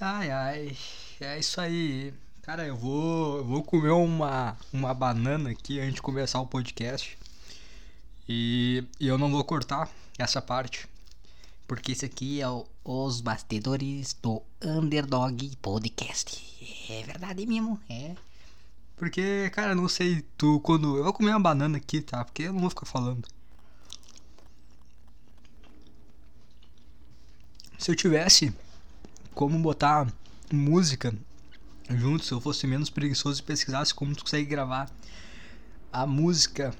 Ai, ai. É isso aí. Cara, eu vou, vou comer uma, uma banana aqui antes de começar o podcast. E, e eu não vou cortar essa parte. Porque esse aqui é o, os bastidores do Underdog Podcast. É verdade mesmo, é. Porque, cara, não sei, tu quando. Eu vou comer uma banana aqui, tá? Porque eu não vou ficar falando. Se eu tivesse como botar música junto, se eu fosse menos preguiçoso e pesquisasse como tu consegue gravar a música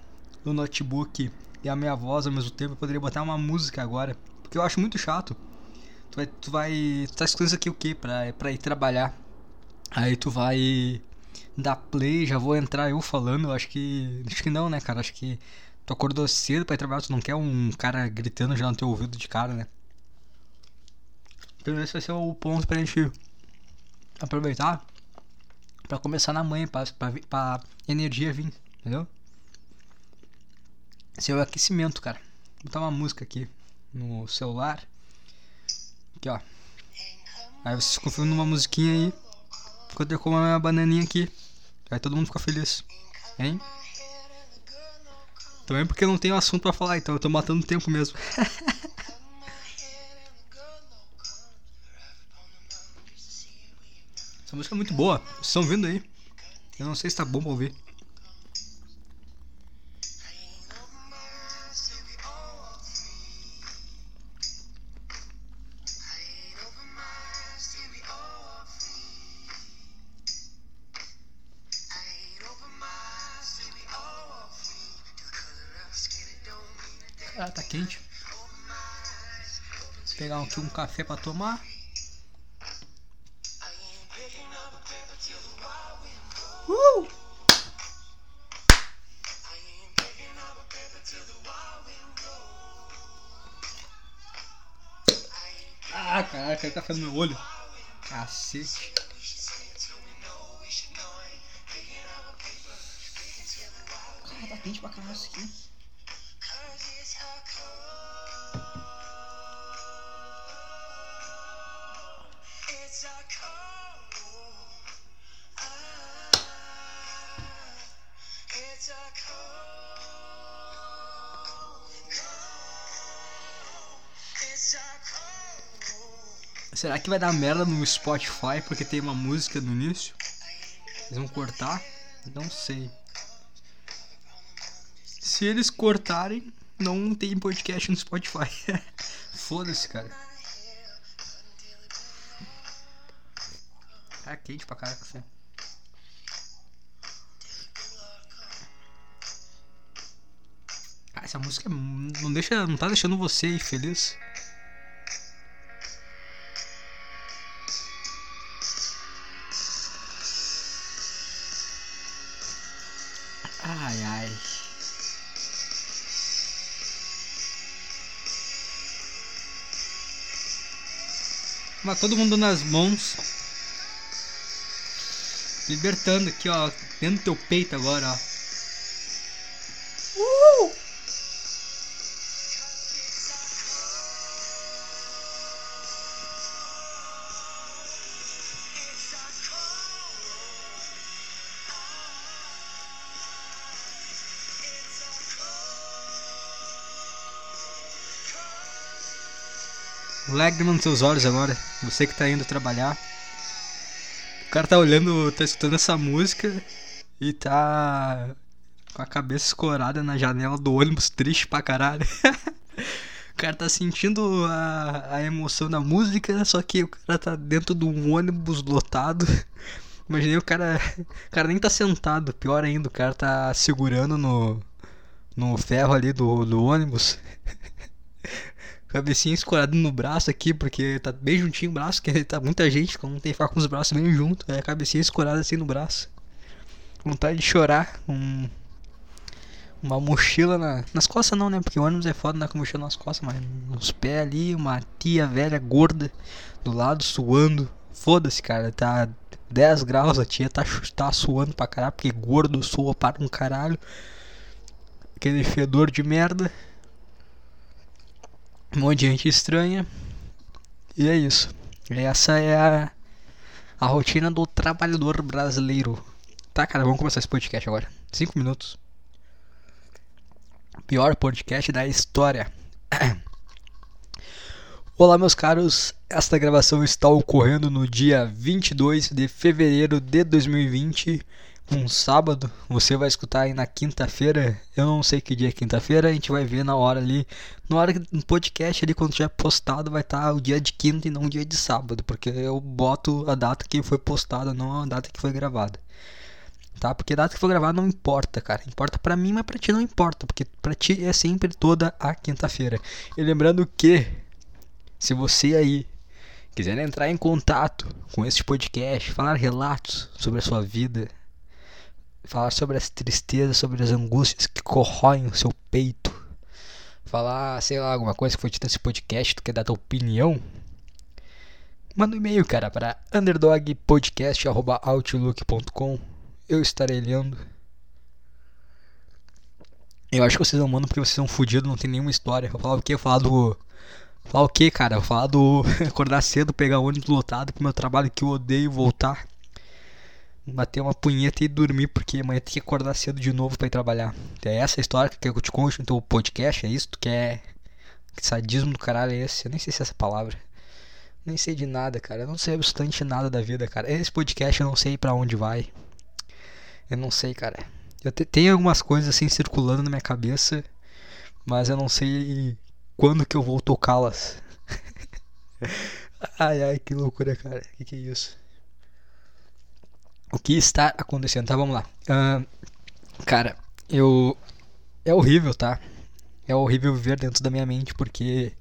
no notebook e a minha voz ao mesmo tempo, eu poderia botar uma música agora. Porque eu acho muito chato. Tu vai. Tu, vai, tu tá isso aqui o quê? Pra, pra ir trabalhar. Aí tu vai dar play, já vou entrar eu falando. Acho que. Acho que não, né, cara? Acho que tu acordou cedo pra ir trabalhar, tu não quer um cara gritando já no teu ouvido de cara, né? Então esse vai ser o ponto pra gente aproveitar pra começar na manhã, pra, pra, pra energia vir, entendeu? Esse é o aquecimento, cara. Vou botar uma música aqui no celular. Aqui, ó. Aí vocês ficam numa musiquinha aí. Enquanto eu como a minha bananinha aqui. Aí todo mundo fica feliz. Hein? Também porque eu não tenho assunto pra falar, então eu tô matando tempo mesmo. Essa música é muito boa. Vocês estão vendo aí? Eu não sei se tá bom pra ouvir. Ah, tá quente. Vou pegar aqui um café pra tomar. Caiu café no meu olho. Cacete. Cara, tá quente pra caralho isso aqui. Será que vai dar merda no Spotify porque tem uma música no início? Eles vão cortar? Não sei. Se eles cortarem, não tem podcast no Spotify. Foda-se, cara. Tá quente pra caraca, café. Ah, essa música não deixa, não tá deixando você feliz. Ai, ai. Mas todo mundo nas mãos. Libertando aqui, ó. Dentro do teu peito agora, ó. Lágrima nos seus olhos agora. Você que tá indo trabalhar. O cara tá olhando, tá escutando essa música e tá com a cabeça escorada na janela do ônibus, triste pra caralho. o cara tá sentindo a, a emoção da música, só que o cara tá dentro de um ônibus lotado. Imaginei o cara. O cara nem tá sentado, pior ainda, o cara tá segurando no, no ferro ali do, do ônibus. Cabecinha escorada no braço aqui, porque tá bem juntinho o braço, que tá muita gente, como tem que ficar com os braços bem junto, é a cabecinha escorada assim no braço. Vontade de chorar, um, uma mochila na, nas costas não, né? Porque o ônibus é foda, não é com mochila nas costas, mas nos pés ali, uma tia velha gorda do lado suando. Foda-se, cara, tá 10 graus, a tia tá, tá suando pra caralho, porque gordo sua para um caralho. Aquele fedor de merda. Um monte de gente estranha. E é isso. Essa é a, A rotina do trabalhador brasileiro. Tá, cara, vamos começar esse podcast agora. Cinco minutos. Pior podcast da história. Olá, meus caros. Esta gravação está ocorrendo no dia 22 de fevereiro de 2020, um sábado. Você vai escutar aí na quinta-feira. Eu não sei que dia é quinta-feira, a gente vai ver na hora ali. Na hora no podcast ali, quando tiver postado, vai estar o dia de quinta e não o dia de sábado, porque eu boto a data que foi postada, não a data que foi gravada. Tá? Porque a data que foi gravada não importa, cara. Importa para mim, mas para ti não importa, porque para ti é sempre toda a quinta-feira. E lembrando que se você aí quiser entrar em contato com este podcast, falar relatos sobre a sua vida, falar sobre as tristezas, sobre as angústias que corroem o seu peito, falar, sei lá, alguma coisa que foi dita nesse podcast, tu quer dar tua opinião, manda um e-mail, cara, para underdogpodcast.outlook.com. Eu estarei lendo. Eu acho que vocês não mandam porque vocês são fodidos, não tem nenhuma história. Eu falar o quê? Eu falar do Falar o que, cara? Falar do acordar cedo, pegar ônibus lotado pro meu trabalho que eu odeio voltar. Bater uma punheta e dormir, porque amanhã tem que acordar cedo de novo para ir trabalhar. É essa a história que eu te conto no teu podcast, é isso? Tu quer. Que sadismo do caralho é esse? Eu nem sei se é essa palavra. Nem sei de nada, cara. Eu não sei absolutamente nada da vida, cara. Esse podcast eu não sei para onde vai. Eu não sei, cara. Eu te, tenho algumas coisas assim circulando na minha cabeça, mas eu não sei quando que eu vou tocá-las? ai ai, que loucura, cara. Que que é isso? O que está acontecendo? Tá, vamos lá. Uh, cara, eu. É horrível, tá? É horrível viver dentro da minha mente porque.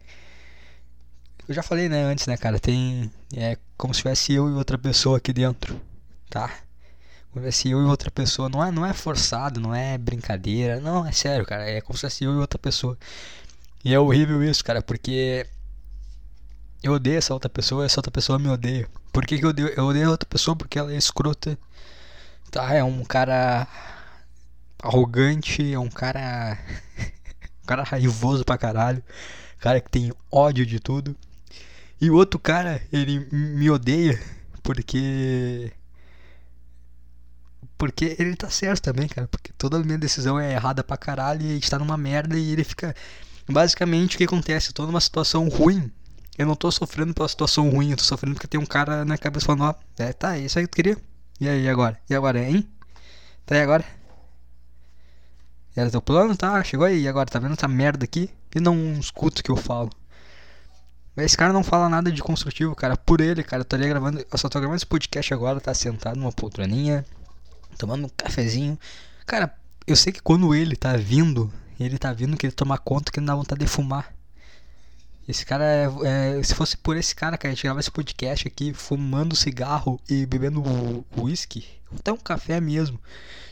Eu já falei, né, antes, né, cara? Tem. É como se tivesse eu e outra pessoa aqui dentro, tá? Como se tivesse eu e outra pessoa. Não é, não é forçado, não é brincadeira. Não, é sério, cara. É como se fosse eu e outra pessoa. E é horrível isso, cara, porque eu odeio essa outra pessoa essa outra pessoa me odeia. Por que, que eu odeio? Eu odeio outra pessoa porque ela é escrota. Tá, é um cara arrogante, é um cara. um cara raivoso pra caralho. Cara que tem ódio de tudo. E o outro cara, ele me odeia porque. Porque ele tá certo também, cara. Porque toda minha decisão é errada pra caralho e a gente tá numa merda e ele fica Basicamente, o que acontece? Eu tô numa situação ruim. Eu não tô sofrendo pela situação ruim, eu tô sofrendo porque tem um cara na cabeça falando, ó, é, tá, é isso aí que tu queria. E aí, agora? E agora, hein? Tá aí agora? Era teu plano? Tá, chegou aí, e agora? Tá vendo essa merda aqui? E não escuta o que eu falo. Esse cara não fala nada de construtivo, cara. Por ele, cara, eu estaria gravando. Eu só tô gravando esse podcast agora, tá sentado numa poltroninha, tomando um cafezinho. Cara, eu sei que quando ele tá vindo ele tá vindo que ele toma conta que não dá vontade de fumar. Esse cara é, é, Se fosse por esse cara, cara, a gente grava esse podcast aqui fumando cigarro e bebendo uísque. Até um café mesmo.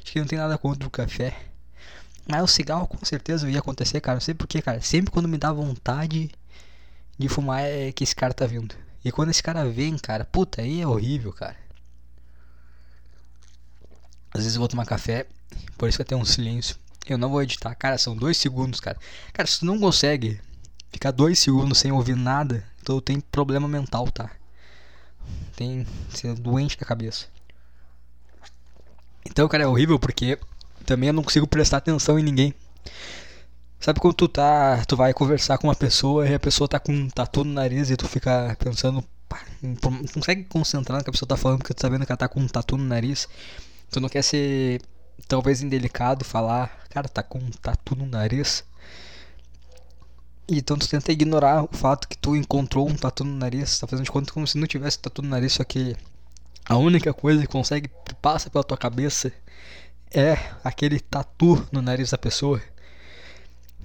Acho que não tem nada contra o café. Mas o cigarro com certeza ia acontecer, cara. Não sei porquê, cara. Sempre quando me dá vontade de fumar é que esse cara tá vindo. E quando esse cara vem, cara, puta, aí é horrível, cara. Às vezes eu vou tomar café, por isso que tem um silêncio. Eu não vou editar. Cara, são dois segundos, cara. Cara, se tu não consegue ficar dois segundos sem ouvir nada, então tem problema mental, tá? Tem. Você é doente da cabeça. Então, cara, é horrível porque também eu não consigo prestar atenção em ninguém. Sabe quando tu tá. Tu vai conversar com uma pessoa e a pessoa tá com um tatu no nariz e tu fica pensando. Pá, não consegue concentrar no que a pessoa tá falando porque tu tá vendo que ela tá com um tatu no nariz. Tu não quer ser talvez indelicado falar, cara, tá com um tatu no nariz. Então tu tenta ignorar o fato que tu encontrou um tatu no nariz, tá fazendo de conta como se não tivesse tatu no nariz, só que a única coisa que consegue que passa pela tua cabeça é aquele tatu no nariz da pessoa.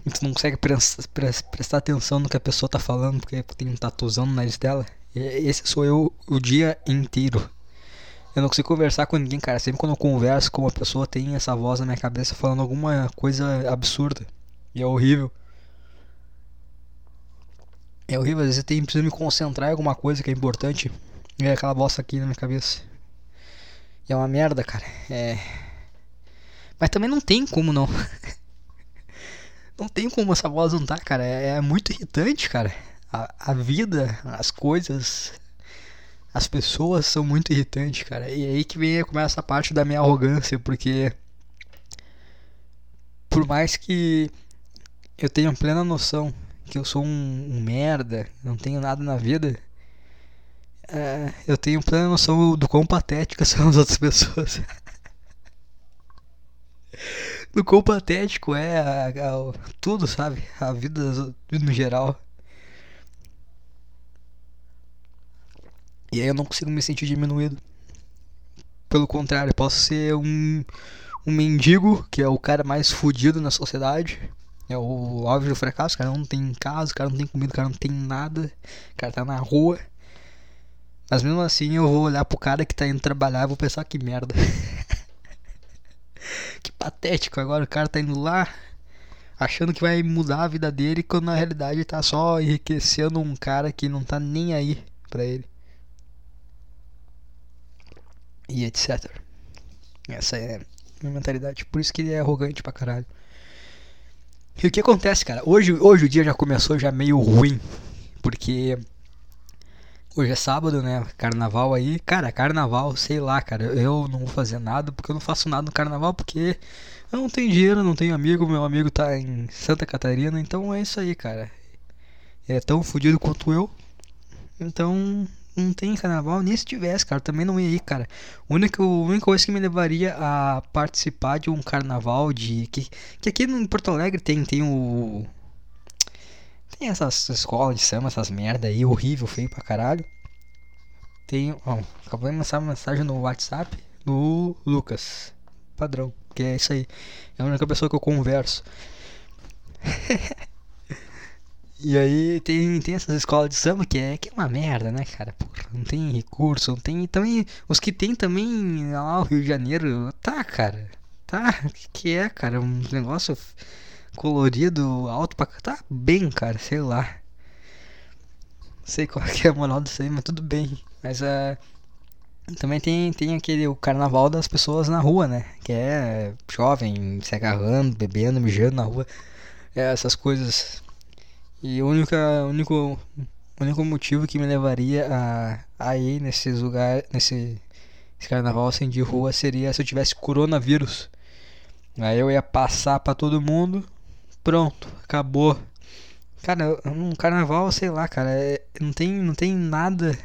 E tu não consegue prestar atenção no que a pessoa tá falando porque tem um tatuzão no nariz dela. E esse sou eu o dia inteiro. Eu não consigo conversar com ninguém, cara. Sempre quando eu converso com uma pessoa, tem essa voz na minha cabeça falando alguma coisa absurda. E é horrível. É horrível, às vezes eu tenho, preciso me concentrar em alguma coisa que é importante. E é aquela voz aqui na minha cabeça. E é uma merda, cara. É. Mas também não tem como não. não tem como essa voz não tá, cara. É, é muito irritante, cara. A, a vida, as coisas, As pessoas são muito irritantes, cara. E aí que vem começa a parte da minha arrogância, porque por mais que eu tenha plena noção que eu sou um, um merda, não tenho nada na vida, é, eu tenho plena noção do quão patéticas são as outras pessoas. do quão patético é a, a, tudo, sabe? A vida no geral. E aí eu não consigo me sentir diminuído. Pelo contrário, posso ser um, um mendigo, que é o cara mais fudido na sociedade. É o óbvio do fracasso, o cara não tem casa, o cara não tem comida, o cara não tem nada, o cara tá na rua. Mas mesmo assim eu vou olhar pro cara que tá indo trabalhar e vou pensar que merda. que patético, agora o cara tá indo lá achando que vai mudar a vida dele quando na realidade tá só enriquecendo um cara que não tá nem aí pra ele e etc. Essa é a minha mentalidade. Por isso que ele é arrogante pra caralho. E o que acontece, cara? Hoje, hoje o dia já começou já meio ruim. Porque hoje é sábado, né? Carnaval aí. Cara, carnaval, sei lá, cara. Eu não vou fazer nada porque eu não faço nada no carnaval porque eu não tenho dinheiro, não tenho amigo. Meu amigo tá em Santa Catarina. Então é isso aí, cara. É tão fodido quanto eu. Então não tem carnaval, nem se tivesse, cara, também não ia ir, cara. A única, a única coisa que me levaria a participar de um carnaval de. Que, que aqui em Porto Alegre tem, tem o. Tem essas escolas de samba, essas merda aí, horrível, feio pra caralho. Tem. Ó, acabou de mandar uma mensagem no WhatsApp do Lucas. Padrão, que é isso aí. É a única pessoa que eu converso. E aí tem, tem essas escolas de samba que é, que é uma merda, né, cara? Porra, não tem recurso, não tem. Também. Os que tem também lá no Rio de Janeiro. Tá, cara. Tá. Que, que é, cara? Um negócio colorido, alto pra. Tá bem, cara, sei lá. Sei qual que é a moral disso aí, mas tudo bem. Mas uh, também tem, tem aquele o carnaval das pessoas na rua, né? Que é jovem, se agarrando, bebendo, mijando na rua. É, essas coisas e o único, único, único motivo que me levaria a, a ir nesses lugares, nesse carnaval assim de rua seria se eu tivesse coronavírus. Aí eu ia passar para todo mundo, pronto, acabou. Cara, um carnaval, sei lá, cara, é, não tem, não tem nada,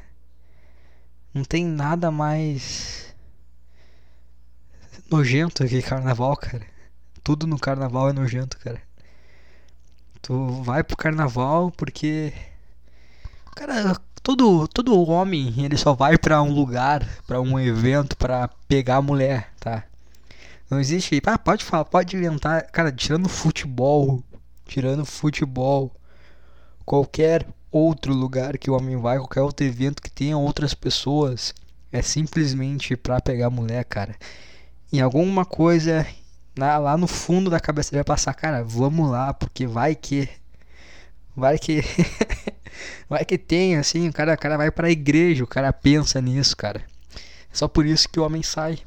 não tem nada mais nojento que carnaval, cara. Tudo no carnaval é nojento, cara. Tu vai pro carnaval porque. Cara, todo, todo homem ele só vai para um lugar, para um evento, para pegar a mulher, tá? Não existe. Ah, pode falar, pode inventar. Cara, tirando futebol, tirando futebol, qualquer outro lugar que o homem vai, qualquer outro evento que tenha outras pessoas, é simplesmente pra pegar mulher, cara. Em alguma coisa na, lá no fundo da cabeça dele vai passar, cara, vamos lá, porque vai que. Vai que. vai que tem, assim, o cara, o cara vai pra igreja, o cara pensa nisso, cara. É só por isso que o homem sai.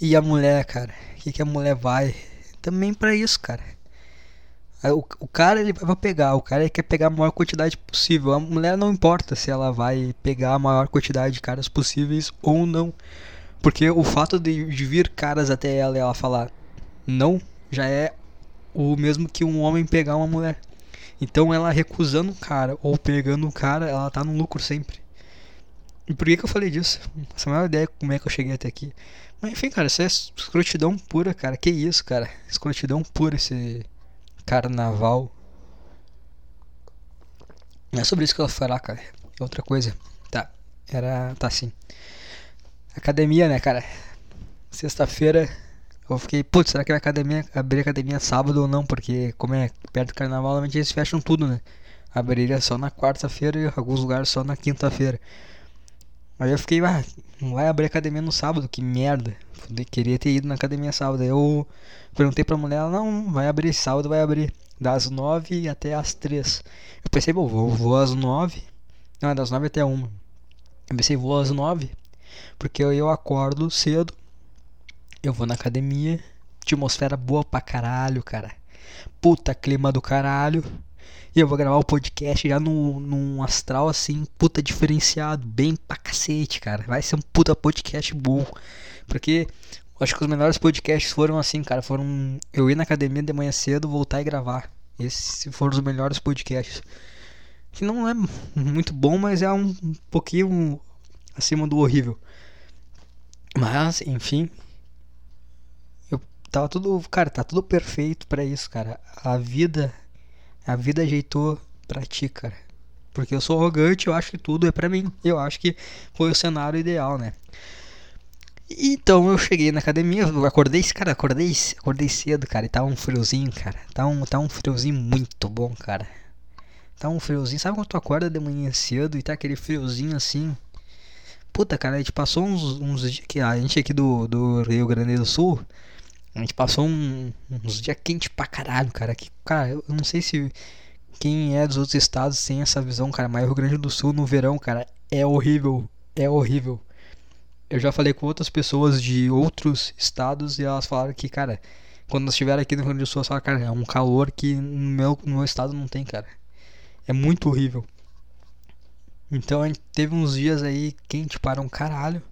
E a mulher, cara, o que, que a mulher vai? Também para isso, cara. O, o cara ele vai pegar, o cara quer pegar a maior quantidade possível. A mulher não importa se ela vai pegar a maior quantidade de caras possíveis ou não. Porque o fato de, vir caras até ela e ela falar não já é o mesmo que um homem pegar uma mulher. Então ela recusando o cara ou pegando o cara, ela tá no lucro sempre. E por que, que eu falei disso? Essa é a maior ideia como é que eu cheguei até aqui. Mas enfim, cara, isso é escrotidão pura, cara. Que isso, cara? Escrotidão pura esse carnaval. Não é sobre isso que eu vou falar, cara. É outra coisa. Tá. Era. Tá assim. Academia, né, cara? Sexta-feira eu fiquei, putz, será que vai academia, abrir academia sábado ou não? Porque como é perto do carnaval, normalmente eles fecham tudo, né? Abriria só na quarta-feira e alguns lugares só na quinta-feira. Aí eu fiquei, ah, não vai abrir academia no sábado, que merda. Queria ter ido na academia sábado. Aí eu perguntei pra mulher, ela, não, vai abrir sábado, vai abrir. Das nove até as três. Eu pensei, bom, vou, vou às nove. Não, é das nove até uma. Eu pensei, vou às nove. Porque eu acordo cedo, eu vou na academia, atmosfera boa pra caralho, cara. Puta clima do caralho. E eu vou gravar o podcast já num, num astral assim, puta diferenciado, bem pra cacete, cara. Vai ser um puta podcast bom. Porque acho que os melhores podcasts foram assim, cara. Foram eu ir na academia de manhã cedo, voltar e gravar. Esses foram os melhores podcasts. Que não é muito bom, mas é um pouquinho acima do horrível. Mas, enfim. Eu tava tudo. Cara, tá tudo perfeito para isso, cara. A vida. A vida ajeitou pra ti, cara. Porque eu sou arrogante, eu acho que tudo é pra mim. Eu acho que foi o cenário ideal, né? Então eu cheguei na academia, eu acordei, cara, acordei, acordei cedo, cara, e tá um friozinho, cara. Tá um, tá um friozinho muito bom, cara. Tá um friozinho. Sabe quando tu acorda de manhã cedo e tá aquele friozinho assim? Puta, cara, a gente passou uns, uns dias a gente aqui do, do Rio Grande do Sul, a gente passou um, uns dias quentes pra caralho, cara. Que, cara, eu não sei se quem é dos outros estados tem essa visão, cara, mas o Rio Grande do Sul no verão, cara, é horrível. É horrível. Eu já falei com outras pessoas de outros estados e elas falaram que, cara, quando nós estiver aqui no Rio Grande do Sul, elas falaram, cara, é um calor que no meu, no meu estado não tem, cara. É muito horrível. Então a gente teve uns dias aí quente para um caralho,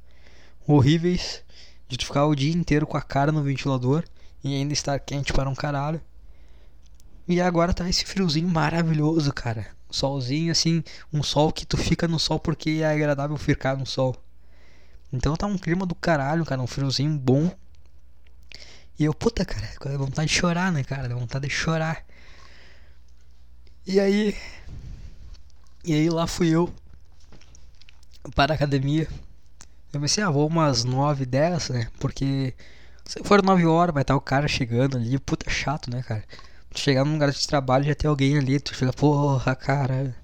horríveis, de tu ficar o dia inteiro com a cara no ventilador e ainda estar quente para um caralho. E agora tá esse friozinho maravilhoso, cara. Solzinho assim, um sol que tu fica no sol porque é agradável ficar no sol. Então tá um clima do caralho, cara, um friozinho bom. E eu, puta, cara, dá vontade de chorar, né, cara? Dá vontade de chorar. E aí. E aí lá fui eu para a academia. Eu pensei, ah, vou umas 9, 10, né? Porque se for 9 horas, vai estar o cara chegando ali. Puta chato, né, cara? Tu chegar num lugar de trabalho já tem alguém ali. Tu chega, porra, cara.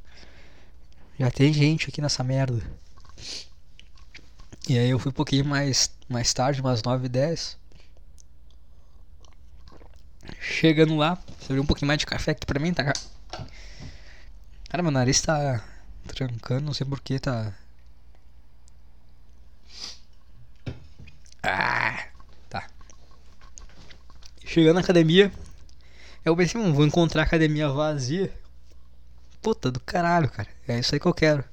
Já tem gente aqui nessa merda. E aí eu fui um pouquinho mais, mais tarde, umas 9, 10. Chegando lá, serviu um pouquinho mais de café aqui pra mim, tá? Cara, meu nariz tá trancando, não sei porquê, tá. Ah, tá. Chegando na academia, eu pensei, vou encontrar academia vazia. Puta do caralho, cara. É isso aí que eu quero.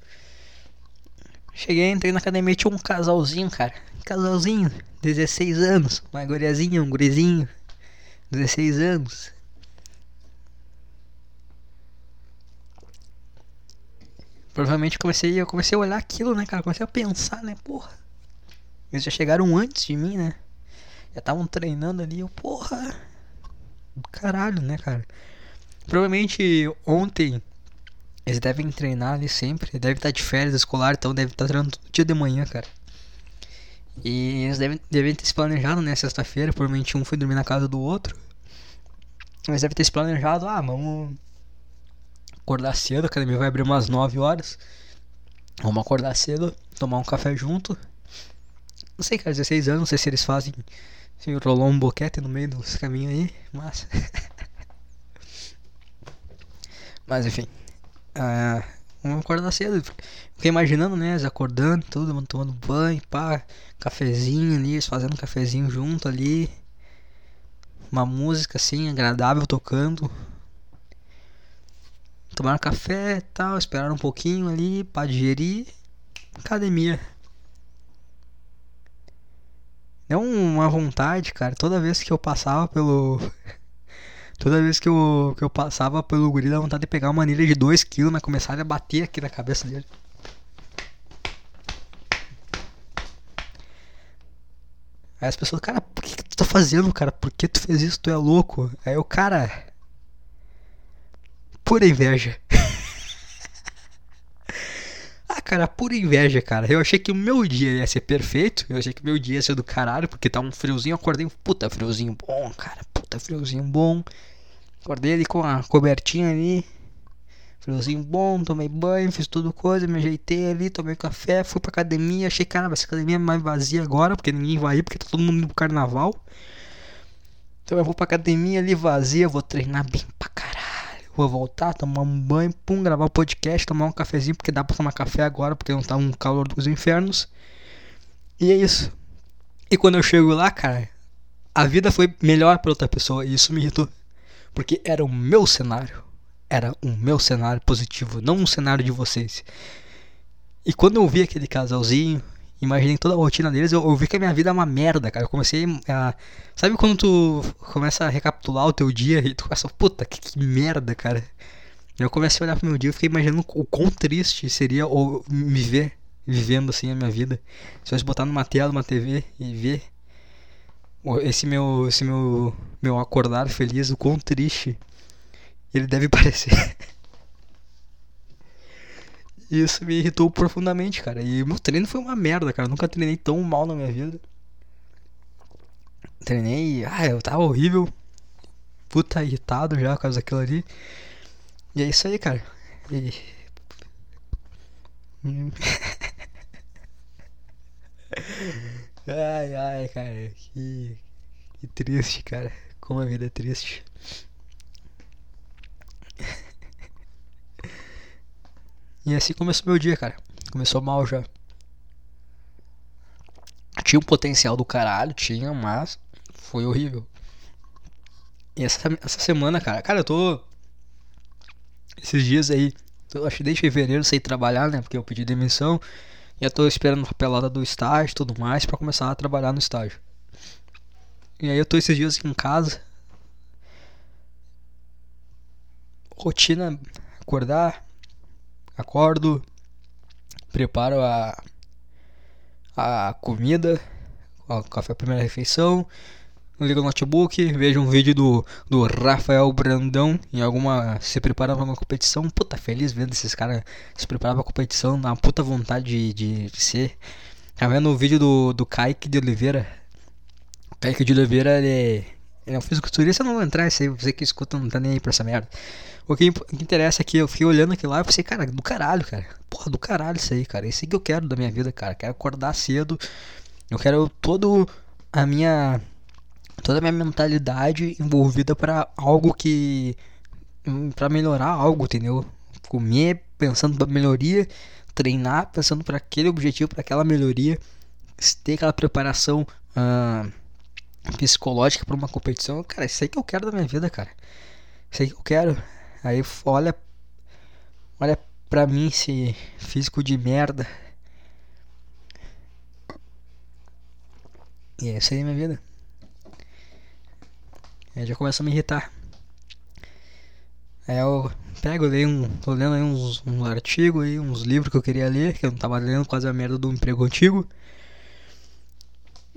Cheguei, entrei na academia, tinha um casalzinho, cara. Casalzinho, 16 anos. Uma guriazinha, um gurizinho. 16 anos. Provavelmente comecei, eu comecei a olhar aquilo, né, cara? Comecei a pensar, né, porra. Eles já chegaram antes de mim, né? Já estavam treinando ali, eu, porra. Caralho, né, cara? Provavelmente ontem eles devem treinar ali sempre. Deve estar de férias escolar, então deve estar treinando todo dia de manhã, cara. E eles devem, devem ter se planejado, né? Sexta-feira, provavelmente um foi dormir na casa do outro. Eles devem ter se planejado, ah, vamos acordar cedo, a academia vai abrir umas 9 horas. Vamos acordar cedo, tomar um café junto. Não sei, cara, 16 anos, não sei se eles fazem. Se rolou um boquete no meio dos caminhos aí, mas. mas enfim. Uh, vamos acordar cedo. Fiquei imaginando, né? Eles acordando, tudo, tomando banho, pá, cafezinho ali, eles fazendo um cafezinho junto ali. Uma música assim, agradável tocando tomaram café tal, esperaram um pouquinho ali para digerir. Academia. Deu uma vontade, cara. Toda vez que eu passava pelo. Toda vez que eu, que eu passava pelo guri, dá vontade de pegar uma anilha de 2kg, mas começar a bater aqui na cabeça dele. Aí as pessoas, cara, por que, que tu tá fazendo, cara? Por que tu fez isso? Tu é louco? Aí o cara, pura inveja. ah, cara, pura inveja, cara. Eu achei que o meu dia ia ser perfeito. Eu achei que o meu dia ia ser do caralho, porque tá um friozinho. Eu acordei, puta friozinho bom, cara. Puta friozinho bom. Acordei ali com a cobertinha ali. Friozinho bom, tomei banho, fiz tudo coisa, me ajeitei ali, tomei café, fui pra academia. Achei, cara, essa academia é mais vazia agora, porque ninguém vai ir, porque tá todo mundo indo pro carnaval. Então eu vou pra academia ali vazia, vou treinar bem pra Vou voltar, tomar um banho, pum, gravar podcast, tomar um cafezinho, porque dá pra tomar café agora, porque não tá um calor dos infernos. E é isso. E quando eu chego lá, cara, a vida foi melhor pra outra pessoa, e isso me irritou. Porque era o meu cenário. era o meu cenário positivo, não um cenário de vocês. E quando eu vi aquele casalzinho, imaginei toda a rotina deles, eu, eu, vi que a minha vida é uma merda, cara. Eu comecei a. Sabe quando tu começa a recapitular o teu dia e tu começa, puta, que, que merda, cara. Eu comecei a olhar pro meu dia e fiquei imaginando o quão triste seria ou me ver vivendo assim a minha vida. Se eu botar numa tela, numa TV e ver esse meu, esse meu, meu acordar feliz, o quão triste ele deve parecer. Isso me irritou profundamente, cara. E meu treino foi uma merda, cara. Eu nunca treinei tão mal na minha vida. Treinei. Ah, eu tava horrível. Puta irritado já por causa daquilo ali. E é isso aí, cara. E... ai, ai, cara. Que, que triste, cara. Como a vida é triste. E assim começou meu dia, cara. Começou mal já. Tinha um potencial do caralho, tinha, mas foi horrível. E essa, essa semana, cara, cara, eu tô. Esses dias aí, eu acho que desde fevereiro saí trabalhar, né? Porque eu pedi demissão. E eu tô esperando a papelada do estágio e tudo mais para começar a trabalhar no estágio. E aí eu tô esses dias em casa. Rotina, acordar, acordo, preparo a, a comida, o café a primeira refeição, ligo o notebook, vejo um vídeo do, do Rafael Brandão em alguma. se preparando para uma competição. Puta, feliz vendo esses caras se preparar pra competição, uma puta vontade de, de, de ser. Tá vendo o vídeo do, do Kaique de Oliveira? O Kaique de Oliveira, ele, ele é um fisiculturista, não vou entrar, aí, você que escuta não tá nem aí pra essa merda. O que, o que interessa é que eu fiquei olhando aquilo lá e pensei, cara, do caralho, cara. Porra, do caralho isso aí, cara. Isso aí que eu quero da minha vida, cara. Quero acordar cedo. Eu quero todo a minha toda a minha mentalidade envolvida para algo que para melhorar algo, entendeu? Comer pensando para melhoria, treinar pensando para aquele objetivo, para aquela melhoria, ter aquela preparação uh, psicológica para uma competição. Cara, isso aí que eu quero da minha vida, cara. Isso aí que eu quero. Aí olha olha pra mim esse físico de merda. E é isso aí minha vida. Aí já começa a me irritar. Aí eu pego, leio um. tô lendo aí uns, uns artigos aí, uns livros que eu queria ler, que eu não tava lendo quase a merda do emprego antigo.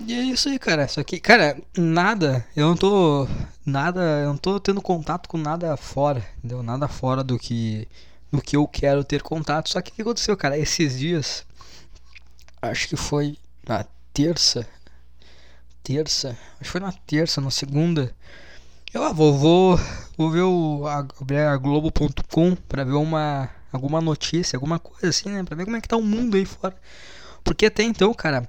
E é isso aí, cara. Só que, cara, nada, eu não tô. Nada, eu não tô tendo contato com nada fora, entendeu? Nada fora do que. do que eu quero ter contato. Só que o que aconteceu, cara? Esses dias. Acho que foi na terça. Terça. Acho que foi na terça, na segunda. Eu ah, vou, vou, vou ver o a, a Globo.com pra ver uma. alguma notícia, alguma coisa assim, né? Pra ver como é que tá o mundo aí fora. Porque até então, cara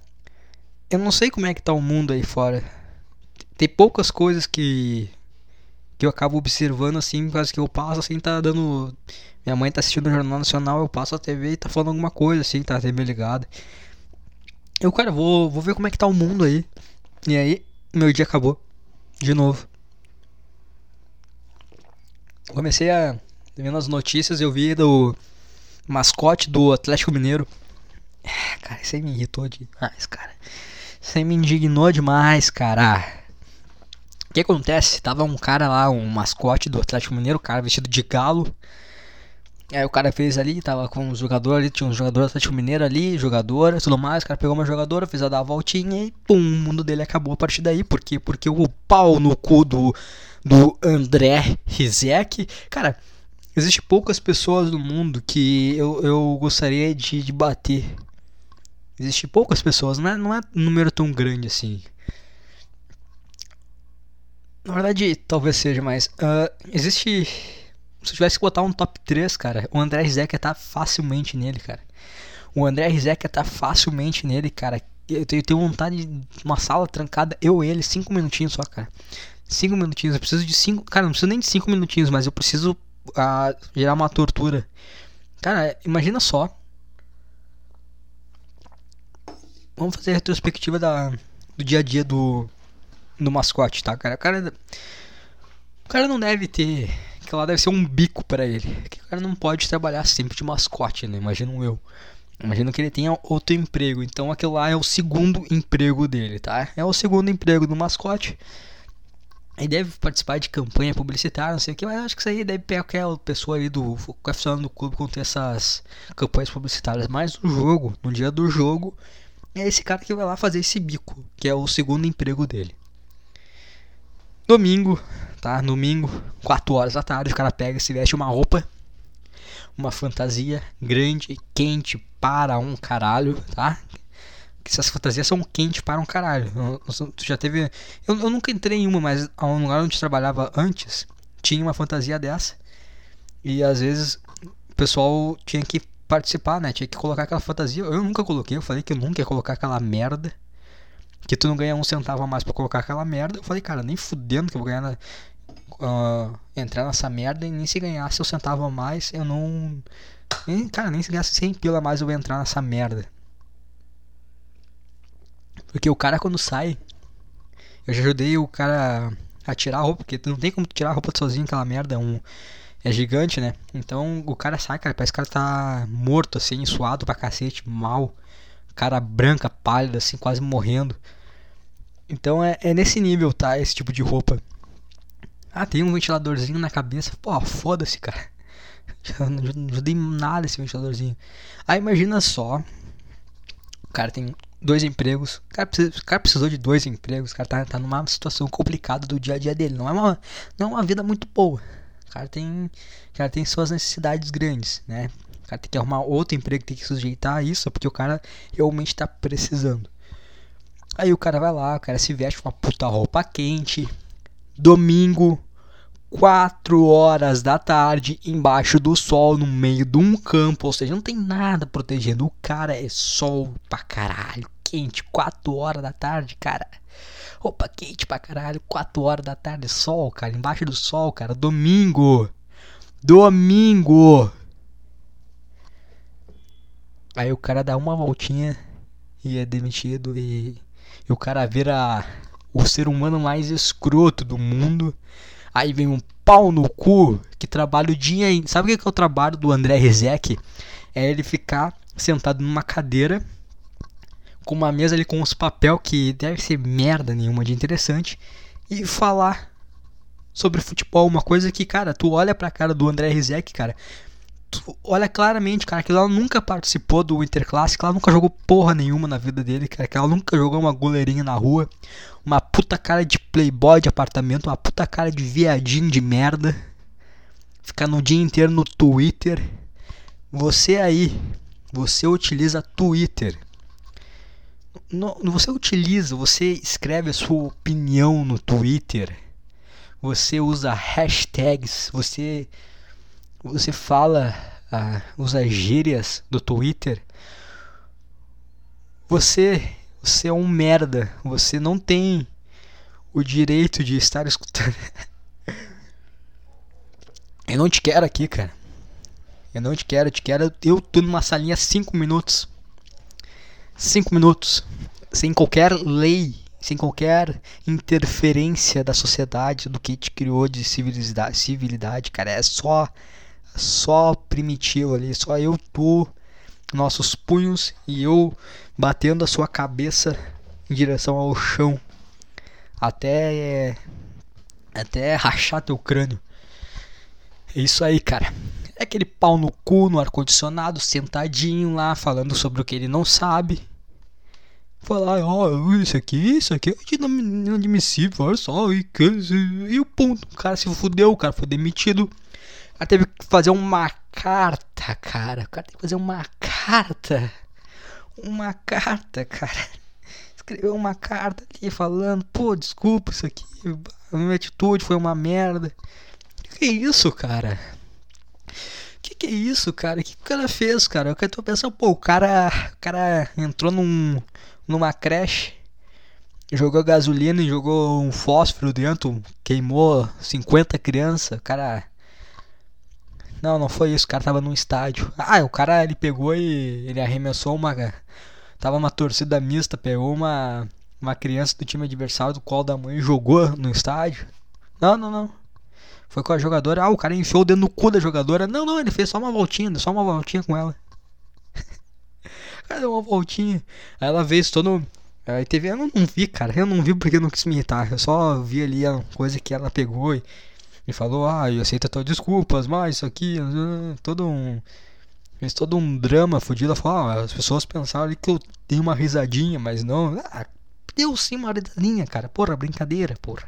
eu não sei como é que tá o mundo aí fora. Tem poucas coisas que que eu acabo observando assim, causa que eu passo assim, tá dando. Minha mãe tá assistindo o Jornal Nacional, eu passo a TV e tá falando alguma coisa assim, tá a TV ligada. Eu, cara, vou, vou ver como é que tá o mundo aí. E aí, meu dia acabou. De novo. Comecei a. Vendo as notícias, eu vi do mascote do Atlético Mineiro. É, cara, isso aí me irritou demais, cara. Você me indignou demais, cara. O que acontece? Tava um cara lá, um mascote do Atlético Mineiro, cara vestido de galo. Aí o cara fez ali, tava com um jogador ali, tinha um jogador do Atlético Mineiro ali, jogadora, tudo mais. O cara pegou uma jogadora, fez a dar a voltinha e pum, o mundo dele acabou a partir daí. Por quê? Porque o pau no cu do, do André Rizek. Cara, existe poucas pessoas no mundo que eu, eu gostaria de, de bater Existem poucas pessoas, não é, não é um número tão grande assim. Na verdade, talvez seja, mas uh, existe. Se eu tivesse que botar um top 3, cara, o André Rizek tá facilmente nele, cara. O André Rizek tá facilmente nele, cara. Eu tenho, eu tenho vontade de uma sala trancada, eu e ele, 5 minutinhos só, cara. 5 minutinhos, eu preciso de 5. Cara, não preciso nem de 5 minutinhos, mas eu preciso uh, gerar uma tortura. Cara, imagina só Vamos fazer a retrospectiva da, do dia a dia do, do mascote, tá, cara? O cara, o cara não deve ter aquilo lá deve ser um bico para ele. Que o cara não pode trabalhar sempre de mascote, né? Imagino eu. Imagino que ele tenha outro emprego. Então aquilo lá é o segundo emprego dele, tá? É o segundo emprego do mascote. Ele deve participar de campanha publicitária, não sei o que, mas acho que isso aí deve pegar aquela pessoa ali do funcionário do clube quando tem essas campanhas publicitárias. Mas no jogo, no dia do jogo, é esse cara que vai lá fazer esse bico, que é o segundo emprego dele. Domingo, tá? Domingo, 4 horas da tarde, o cara pega, se veste uma roupa, uma fantasia grande, quente para um caralho, tá? que essas fantasias são quentes para um caralho. Tu já teve. Eu, eu nunca entrei em uma, mas a um lugar onde trabalhava antes tinha uma fantasia dessa. E às vezes o pessoal tinha que participar, né? Tinha que colocar aquela fantasia. Eu nunca coloquei, eu falei que eu nunca ia colocar aquela merda. Que tu não ganha um centavo a mais para colocar aquela merda. Eu falei, cara, nem fudendo que eu vou ganhar na, uh, entrar nessa merda e nem se ganhasse um centavo a mais, eu não. Nem, cara, nem se ganhasse 100 pila a mais eu vou entrar nessa merda. Porque o cara quando sai. Eu já ajudei o cara a tirar a roupa, porque não tem como tirar a roupa sozinho, aquela merda. É, um, é gigante, né? Então o cara sai, cara, parece que o cara tá morto, assim, suado pra cacete, mal. Cara branca, pálida, assim, quase morrendo. Então é, é nesse nível, tá? Esse tipo de roupa. Ah, tem um ventiladorzinho na cabeça. Pô, foda-se, cara. Não ajudei nada esse ventiladorzinho. Aí imagina só. O cara tem dois empregos. O cara, precisa, o cara precisou de dois empregos. O cara tá, tá numa situação complicada do dia a dia dele. Não é uma, não é uma vida muito boa. Cara tem, o cara tem suas necessidades grandes, né? O cara tem que arrumar outro emprego, tem que sujeitar a isso, porque o cara realmente tá precisando. Aí o cara vai lá, o cara se veste com uma puta roupa quente. Domingo, 4 horas da tarde, embaixo do sol, no meio de um campo, ou seja, não tem nada protegendo. O cara é sol pra caralho, quente, 4 horas da tarde, cara. Roupa quente pra caralho, 4 horas da tarde, sol, cara, embaixo do sol, cara, domingo. Domingo. Aí o cara dá uma voltinha e é demitido e, e o cara vira o ser humano mais escroto do mundo Aí vem um pau no cu que trabalha o dia. Em... Sabe o que é o trabalho do André Rezek? É ele ficar sentado numa cadeira com uma mesa ali com uns papel que deve ser merda nenhuma de interessante e falar sobre futebol, uma coisa que, cara, tu olha pra cara do André Rizek, cara, tu olha claramente, cara, que ela nunca participou do Interclasse, que ela nunca jogou porra nenhuma na vida dele, cara, que ela nunca jogou uma goleirinha na rua, uma puta cara de playboy de apartamento, uma puta cara de viadinho de merda, ficar no dia inteiro no Twitter. Você aí, você utiliza Twitter. No, você utiliza, você escreve a sua opinião no Twitter. Você usa hashtags, você você fala, ah, usa gírias do Twitter, você, você é um merda. Você não tem o direito de estar escutando. Eu não te quero aqui, cara. Eu não te quero, eu te quero. Eu tô numa salinha 5 minutos. 5 minutos. Sem qualquer lei, sem qualquer interferência da sociedade, do que te criou de civilidade, civilidade cara. É só só primitivo ali, só eu, tu, nossos punhos e eu batendo a sua cabeça em direção ao chão até até rachar teu crânio. É isso aí, cara. É aquele pau no cu no ar condicionado, sentadinho lá falando sobre o que ele não sabe. Falar, ó, oh, isso aqui, isso aqui é inadmissível, olha só, e, e o ponto, o cara se fudeu, o cara foi demitido cara teve que fazer uma carta, cara. O cara teve que fazer uma carta. Uma carta, cara. Escreveu uma carta ali falando, pô, desculpa isso aqui. A minha atitude foi uma merda. Que, isso, cara? Que é isso, cara? Que, que o cara fez, cara? Eu tô pensando, pô, o cara, o cara entrou num, numa creche, jogou gasolina e jogou um fósforo dentro, queimou 50 crianças, o cara não, não foi isso. O cara tava num estádio. Ah, o cara ele pegou e ele arremessou uma. Tava uma torcida mista, pegou uma, uma criança do time adversário do qual da mãe jogou no estádio. Não, não, não. Foi com a jogadora. Ah, o cara enfiou o dedo no cu da jogadora. Não, não, ele fez só uma voltinha, só uma voltinha com ela. cara deu uma voltinha. Aí ela veio todo. Aí teve. Eu não, não, vi, cara. Eu não vi porque eu não quis me irritar. Eu só vi ali a coisa que ela pegou e, e falou: Ah, eu aceito tuas desculpas, mas isso aqui. Todo um. Fez todo um drama fudido. Ela falou: ah, as pessoas pensaram ali que eu dei uma risadinha, mas não. Ah, deu sim uma risadinha, cara. Porra, brincadeira, porra.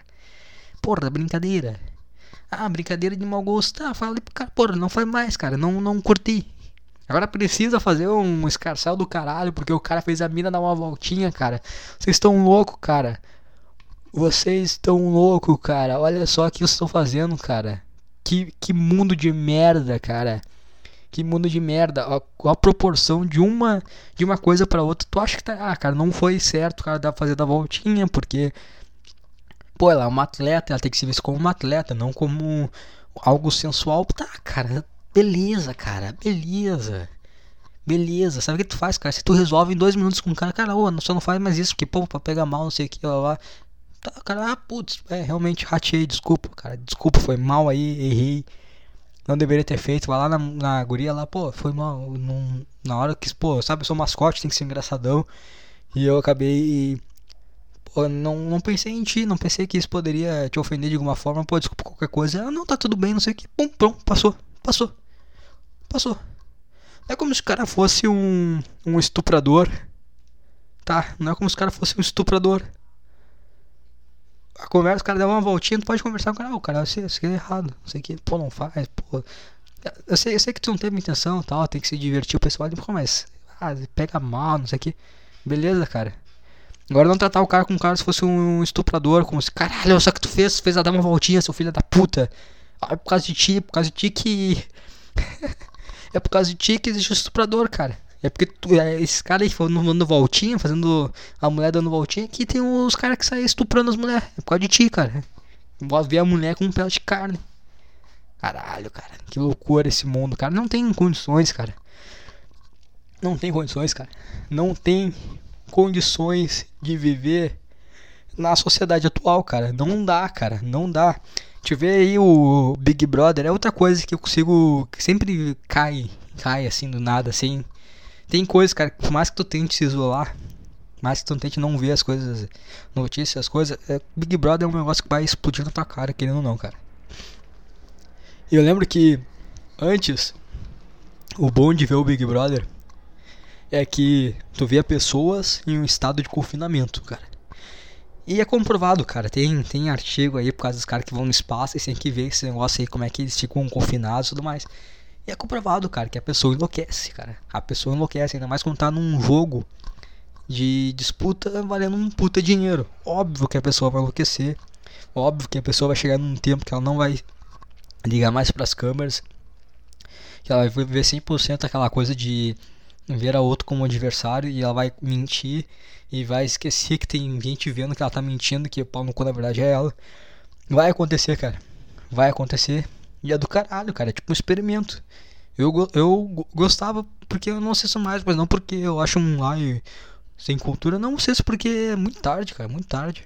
Porra, brincadeira. Ah, brincadeira de mau gosto. Ah, falei pro cara, porra, não faz mais, cara. Não, não curti. Agora precisa fazer um escarcel do caralho, porque o cara fez a mina dar uma voltinha, cara. Vocês estão louco, cara. Vocês estão louco, cara. Olha só o que vocês estão fazendo, cara. Que, que mundo de merda, cara. Que mundo de merda. A, a proporção de uma de uma coisa para outra. Tu acha que tá, ah, cara, não foi certo, cara, dá pra fazer da voltinha, porque Pô, ela é uma atleta, ela tem que se ver como uma atleta, não como algo sensual. Tá, cara, beleza, cara, beleza. Beleza, sabe o que tu faz, cara? Se tu resolve em dois minutos com o cara, cara, ô, só não faz mais isso, porque, pô, pra pegar mal, não sei o que, lá, lá. Tá, cara, ah, putz, é, realmente ratei, desculpa, cara, desculpa, foi mal aí, errei. Não deveria ter feito, vai lá na, na guria lá, pô, foi mal. Num, na hora que, pô, sabe, eu sou mascote, tem que ser engraçadão. E eu acabei não, não pensei em ti, não pensei que isso poderia te ofender de alguma forma, pô, desculpa qualquer coisa. Ah, não, tá tudo bem, não sei o que. Pum, pum, passou, passou, passou. Não é como se o cara fosse um, um estuprador, tá? Não é como se o cara fosse um estuprador. A conversa, o cara dá uma voltinha, tu pode conversar com o cara, ah, o cara, isso, é errado, não sei o que, pô, não faz, pô. Eu sei, eu sei que tu não teve intenção tal, tem que se divertir o pessoal, mas, ah, pega mal, não sei o que. Beleza, cara. Agora não tratar o cara como cara se fosse um estuprador, como se, caralho, só que tu fez, fez a dar uma voltinha, seu filho da puta. Ah, é por causa de ti, é por causa de ti que. é por causa de ti que existe o estuprador, cara. É porque tu, é, esse cara aí dando voltinha, fazendo a mulher dando voltinha, que tem os caras que saem estuprando as mulheres. É por causa de ti, cara. Gosto ver a mulher com um pé de carne. Caralho, cara. Que loucura esse mundo, cara. Não tem condições, cara. Não tem condições, cara. Não tem condições de viver na sociedade atual, cara. Não dá, cara. Não dá. Te ver aí o Big Brother é outra coisa que eu consigo. que sempre cai, cai assim do nada, assim. Tem coisas, cara, por mais que tu tente se isolar, mais que tu tente não ver as coisas, notícias, as coisas, é, Big Brother é um negócio que vai explodir na tua cara, querendo ou não, cara. Eu lembro que antes, o bom de ver o Big Brother é que tu vê pessoas em um estado de confinamento, cara. E é comprovado, cara. Tem, tem artigo aí por causa dos caras que vão no espaço e tem que ver esse negócio aí, como é que eles ficam confinados e tudo mais. E é comprovado, cara, que a pessoa enlouquece, cara. A pessoa enlouquece, ainda mais quando tá num jogo de disputa valendo um puta dinheiro. Óbvio que a pessoa vai enlouquecer. Óbvio que a pessoa vai chegar num tempo que ela não vai ligar mais para as câmeras. Que ela vai ver 100% aquela coisa de ver a outro como adversário e ela vai mentir e vai esquecer que tem gente vendo que ela tá mentindo, que o pau no cu na verdade é ela. Vai acontecer, cara. Vai acontecer. E é do caralho, cara. É tipo um experimento. Eu, eu gostava porque eu não assisto mais, mas não porque eu acho um live sem cultura. Não assisto porque é muito tarde, cara. Muito tarde.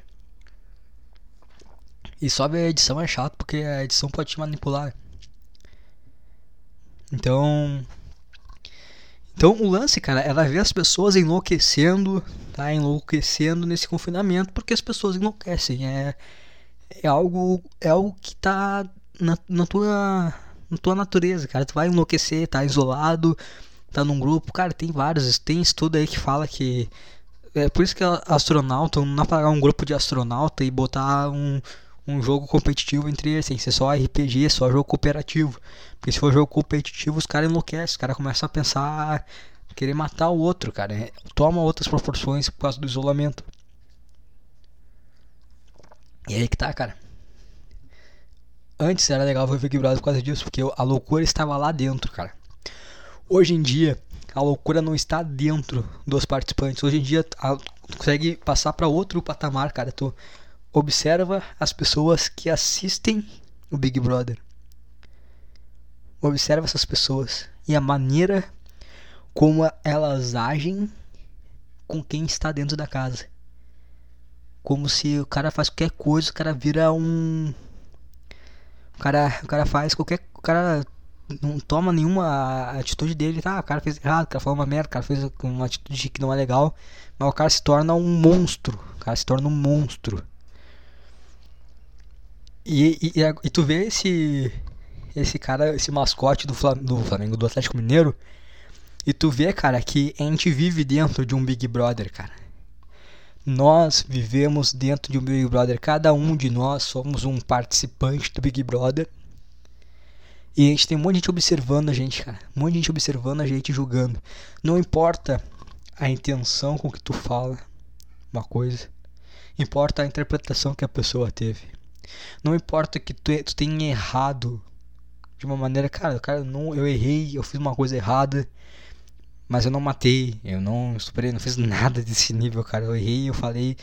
E só a edição é chato porque a edição pode te manipular. Então, então o lance, cara, ela vê as pessoas enlouquecendo, tá? Enlouquecendo nesse confinamento, porque as pessoas enlouquecem. É, é algo. É algo que tá na, na tua. Na tua natureza, cara. Tu vai enlouquecer, tá isolado, tá num grupo. Cara, tem vários. Tem estudo aí que fala que. É por isso que astronauta não dá pra pagar um grupo de astronauta e botar um, um jogo competitivo entre eles, tem que ser só RPG, só jogo cooperativo. Porque se for jogo competitivo, os caras enlouquecem, os caras começam a pensar, querer matar o outro, cara. É, toma outras proporções por causa do isolamento. E aí que tá, cara. Antes era legal ver Big Brother por causa disso, porque a loucura estava lá dentro, cara. Hoje em dia, a loucura não está dentro dos participantes. Hoje em dia, a, consegue passar para outro patamar, cara. Tu observa as pessoas que assistem o Big Brother. Observa essas pessoas e a maneira como elas agem com quem está dentro da casa. Como se o cara faz qualquer coisa, o cara vira um O cara, o cara faz qualquer. O cara não toma nenhuma atitude dele, tá? O cara fez errado, o cara falou uma merda, o cara fez uma atitude que não é legal, mas o cara se torna um monstro. O cara se torna um monstro. E, e, e tu vê esse esse cara, esse mascote do, Flam do Flamengo, do Atlético Mineiro, e tu vê, cara, que a gente vive dentro de um Big Brother, cara. Nós vivemos dentro de um Big Brother, cada um de nós somos um participante do Big Brother. E a gente tem um monte de gente observando a gente, cara. Um monte de gente observando a gente, julgando. Não importa a intenção com que tu fala uma coisa, importa a interpretação que a pessoa teve. Não importa que tu, tu tenha errado de uma maneira, cara, cara, não, eu errei, eu fiz uma coisa errada, mas eu não matei, eu não superei, não fiz nada desse nível, cara. Eu errei, eu falei,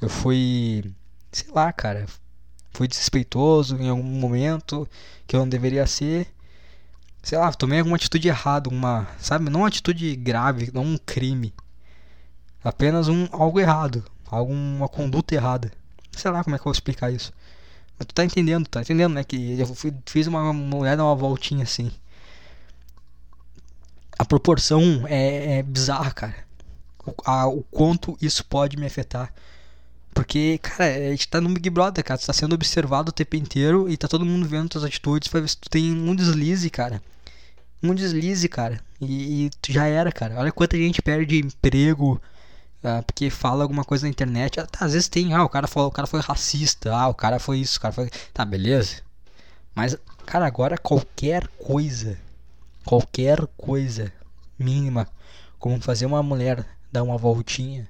eu fui, sei lá, cara, fui desrespeitoso em algum momento que eu não deveria ser. Sei lá, tomei alguma atitude errada, uma, sabe, não uma atitude grave, não um crime. Apenas um algo errado, alguma conduta errada. Sei lá como é que eu vou explicar isso. Mas tu tá entendendo, tá entendendo, né? Que eu fui, fiz uma mulher dar uma voltinha assim a proporção é, é bizarra, cara. O, a, o quanto isso pode me afetar. Porque, cara, a gente tá no Big Brother, cara. Tu tá sendo observado o tempo inteiro e tá todo mundo vendo tuas atitudes pra ver se tu tem um deslize, cara. Um deslize, cara. E, e já era, cara. Olha quanta gente perde emprego uh, porque fala alguma coisa na internet. Ah, tá, às vezes tem, ah, o cara, falou, o cara foi racista, ah, o cara foi isso, o cara foi. Tá, beleza. Mas, cara, agora qualquer coisa qualquer coisa mínima, como fazer uma mulher dar uma voltinha.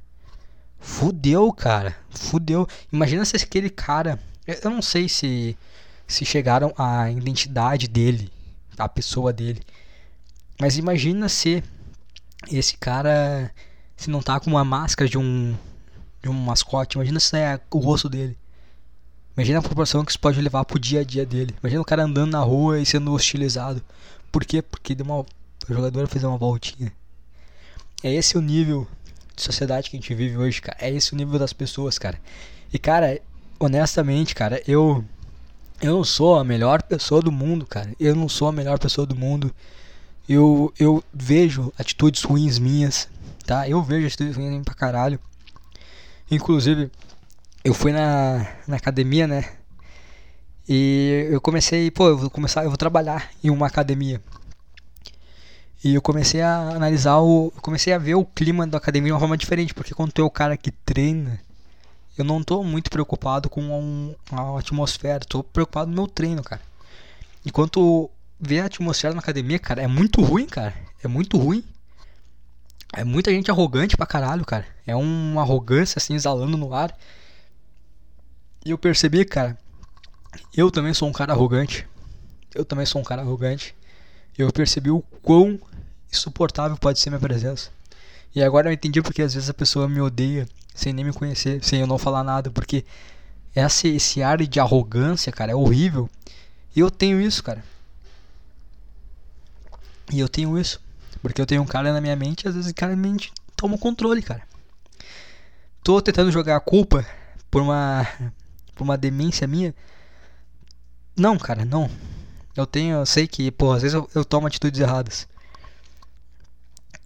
Fudeu, cara. Fudeu. Imagina se aquele cara. Eu não sei se se chegaram à identidade dele, a pessoa dele. Mas imagina se esse cara se não tá com uma máscara de um de um mascote, imagina se é o rosto dele. Imagina a proporção que isso pode levar pro dia a dia dele. Imagina o cara andando na rua e sendo hostilizado. Por quê? Porque deu uma, jogador fez uma voltinha. É esse o nível de sociedade que a gente vive hoje, cara. É esse o nível das pessoas, cara. E, cara, honestamente, cara, eu. Eu não sou a melhor pessoa do mundo, cara. Eu não sou a melhor pessoa do mundo. Eu, eu vejo atitudes ruins minhas, tá? Eu vejo atitudes ruins pra caralho. Inclusive, eu fui na, na academia, né? E eu comecei, pô, eu vou começar, eu vou trabalhar em uma academia. E eu comecei a analisar o, comecei a ver o clima da academia de uma forma diferente, porque quando tu é o cara que treina, eu não tô muito preocupado com um, a atmosfera, tô preocupado no meu treino, cara. Enquanto ver a atmosfera na academia, cara, é muito ruim, cara. É muito ruim. É muita gente arrogante pra caralho, cara. É uma arrogância assim exalando no ar. E eu percebi, cara, eu também sou um cara arrogante. Eu também sou um cara arrogante. Eu percebi o quão insuportável pode ser minha presença. E agora eu entendi porque às vezes a pessoa me odeia sem nem me conhecer, sem eu não falar nada, porque esse, esse ar de arrogância, cara, é horrível. E eu tenho isso, cara. E eu tenho isso. Porque eu tenho um cara na minha mente e às vezes o cara mente toma o controle, cara. Tô tentando jogar a culpa por uma, por uma demência minha não, cara, não. Eu tenho, eu sei que, pô, às vezes eu, eu tomo atitudes erradas.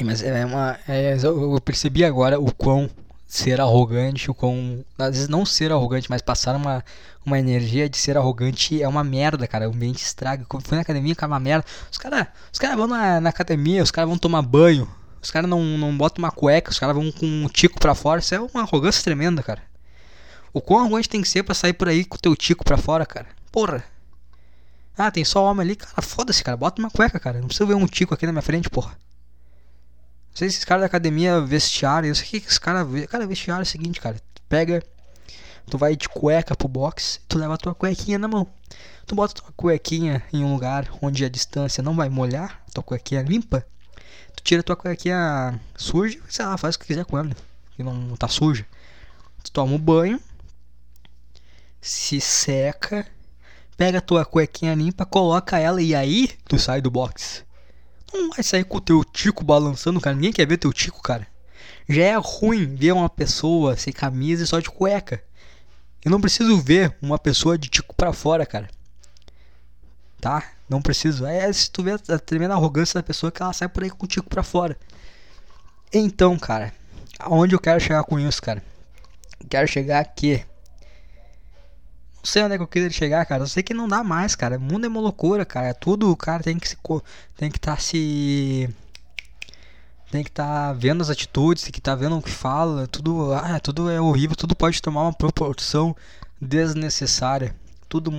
Mas é uma. É, eu percebi agora o quão ser arrogante, quão. Às vezes não ser arrogante, mas passar uma, uma energia de ser arrogante é uma merda, cara. O ambiente estraga. Quando fui na academia, cara, uma merda. Os caras os cara vão na, na academia, os caras vão tomar banho. Os caras não, não botam uma cueca, os caras vão com um tico pra fora. Isso é uma arrogância tremenda, cara. O quão arrogante tem que ser pra sair por aí com o teu tico pra fora, cara? Porra. Ah, tem só homem ali. Cara, foda-se, cara. Bota uma cueca, cara. Não precisa ver um tico aqui na minha frente, porra. Não sei se esses caras da academia vestiário. Eu sei que esses caras. Cara, vestiário é o seguinte, cara. Tu pega. Tu vai de cueca pro box. Tu leva a tua cuequinha na mão. Tu bota tua cuequinha em um lugar onde a distância não vai molhar. Tua cuequinha limpa. Tu tira tua cuequinha suja. Sei lá, faz o que quiser com ela. Que não tá suja. Tu toma um banho. Se seca pega tua cuequinha limpa, coloca ela e aí tu sai do box. Não vai sair com o teu tico balançando, cara. Ninguém quer ver teu tico, cara. Já é ruim ver uma pessoa sem camisa e só de cueca. Eu não preciso ver uma pessoa de tico pra fora, cara. tá? Não preciso. É se tu vê a tremenda arrogância da pessoa que ela sai por aí contigo pra fora. Então, cara, aonde eu quero chegar com isso, cara? Quero chegar aqui. Não sei onde é que eu queria chegar, cara. Eu sei que não dá mais, cara. O mundo é uma loucura, cara. É tudo, o cara tem que se tem que estar tá se tem que estar tá vendo as atitudes, tem que estar tá vendo o que fala, tudo, ah, tudo é horrível, tudo pode tomar uma proporção desnecessária. Tudo,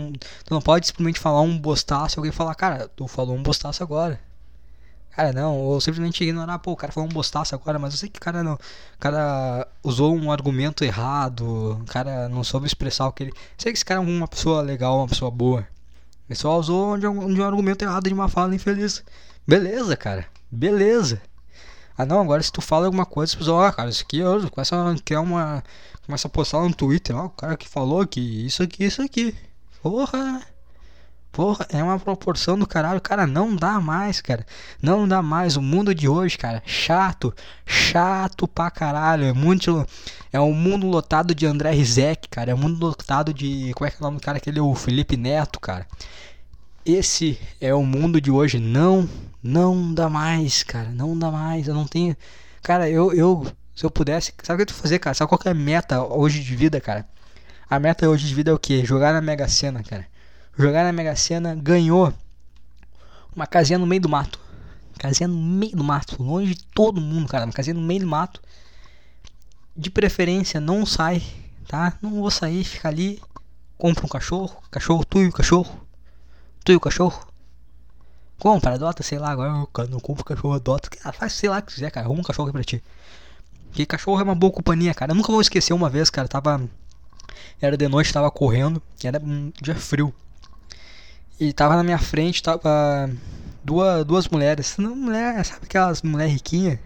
tu não pode simplesmente falar um bostaço e alguém falar, cara, tu falou um bostaço agora. Cara, não, ou simplesmente ignorar, pô, o cara falou um bostaço agora, mas eu sei que o cara não. O cara usou um argumento errado, o cara não soube expressar o que ele. Eu sei que esse cara é uma pessoa legal, uma pessoa boa. Ele só usou de um, de um argumento errado de uma fala infeliz. Beleza, cara. Beleza. Ah não, agora se tu fala alguma coisa, as pessoas, cara, isso aqui, ó, começa a criar uma. Começa a postar no Twitter, ó, o cara que falou que isso aqui, isso aqui. Porra! Porra, é uma proporção do caralho. Cara, não dá mais, cara. Não dá mais. O mundo de hoje, cara, chato. Chato pra caralho. É muito. É um mundo lotado de André Rizek, cara. É um mundo lotado de. Como é que é o nome do cara? Aquele o Felipe Neto, cara. Esse é o mundo de hoje. Não, não dá mais, cara. Não dá mais. Eu não tenho. Cara, eu. eu se eu pudesse. Sabe o que eu fazer, cara? Sabe qual é a meta hoje de vida, cara? A meta hoje de vida é o quê? Jogar na Mega Sena, cara jogar na Mega Sena, ganhou uma casinha no meio do mato. Casinha no meio do mato, longe de todo mundo, cara. Uma casinha no meio do mato. De preferência, não sai, tá? Não vou sair, fica ali. Compra um cachorro, cachorro, tu e o cachorro. Tu e o cachorro. Compra, adota, sei lá, agora eu não compro cachorro, adota. Ah, faz sei lá o que quiser, cara. Arruma um cachorro aqui pra ti. Porque cachorro é uma boa companhia, cara. Eu nunca vou esquecer uma vez, cara. Tava. Era de noite, tava correndo. Era um dia frio. E tava na minha frente, tava duas, duas mulheres. Não, mulher, sabe aquelas mulher riquinha?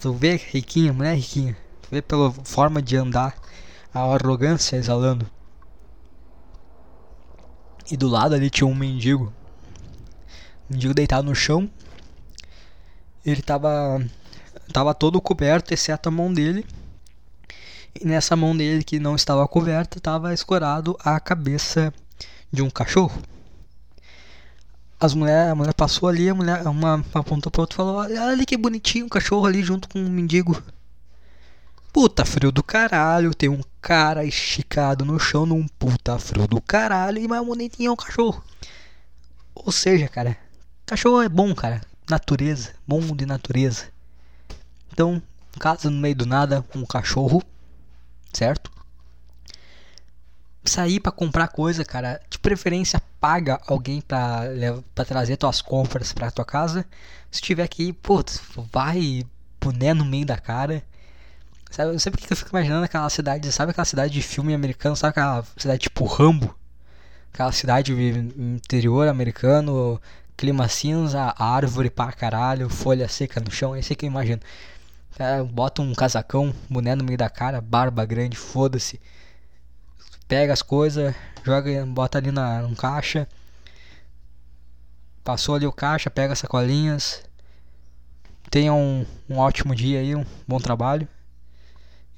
Tu vê riquinha, mulher riquinha. Tu vê pela forma de andar, a arrogância exalando. E do lado ali tinha um mendigo. Um mendigo deitado no chão. Ele tava tava todo coberto, exceto a mão dele. E nessa mão dele que não estava coberta, estava escorado a cabeça de um cachorro as mulher, a mulher passou ali, a mulher uma apontou pra outra e falou: Olha ali que bonitinho, um cachorro ali junto com um mendigo. Puta frio do caralho, tem um cara esticado no chão num puta frio do caralho e mais bonitinho é um cachorro. Ou seja, cara, cachorro é bom, cara. Natureza, bom de natureza. Então, casa no meio do nada, um cachorro, certo? sair para comprar coisa, cara, de preferência paga alguém para trazer tuas compras para tua casa. Se tiver aqui, putz, vai boné no meio da cara. Sabe, eu sei porque eu fico imaginando aquela cidade, sabe aquela cidade de filme americano, sabe aquela cidade tipo Rambo? Aquela cidade interior americano, clima cinza, árvore pra caralho, folha seca no chão, é isso que eu imagino. bota um casacão, boné no meio da cara, barba grande, foda-se pega as coisas, joga, bota ali na um caixa. Passou ali o caixa, pega as sacolinhas. Tenha um, um ótimo dia aí, um bom trabalho.